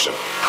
function.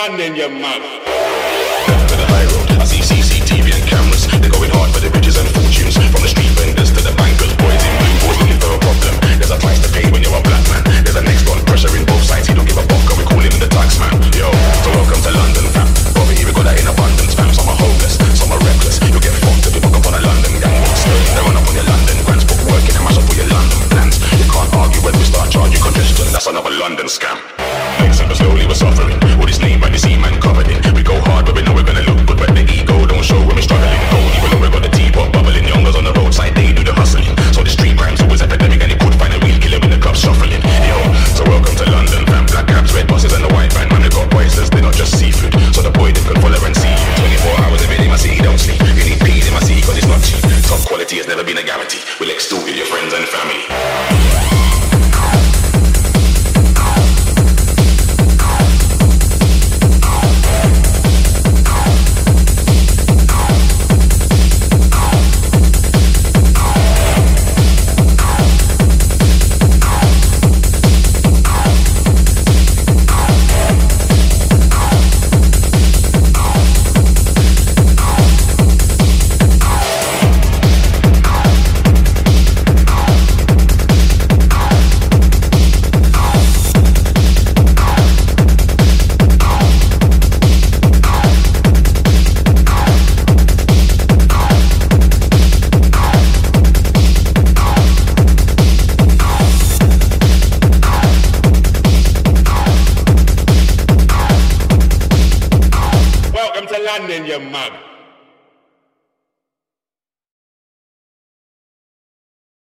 Welcome to London, you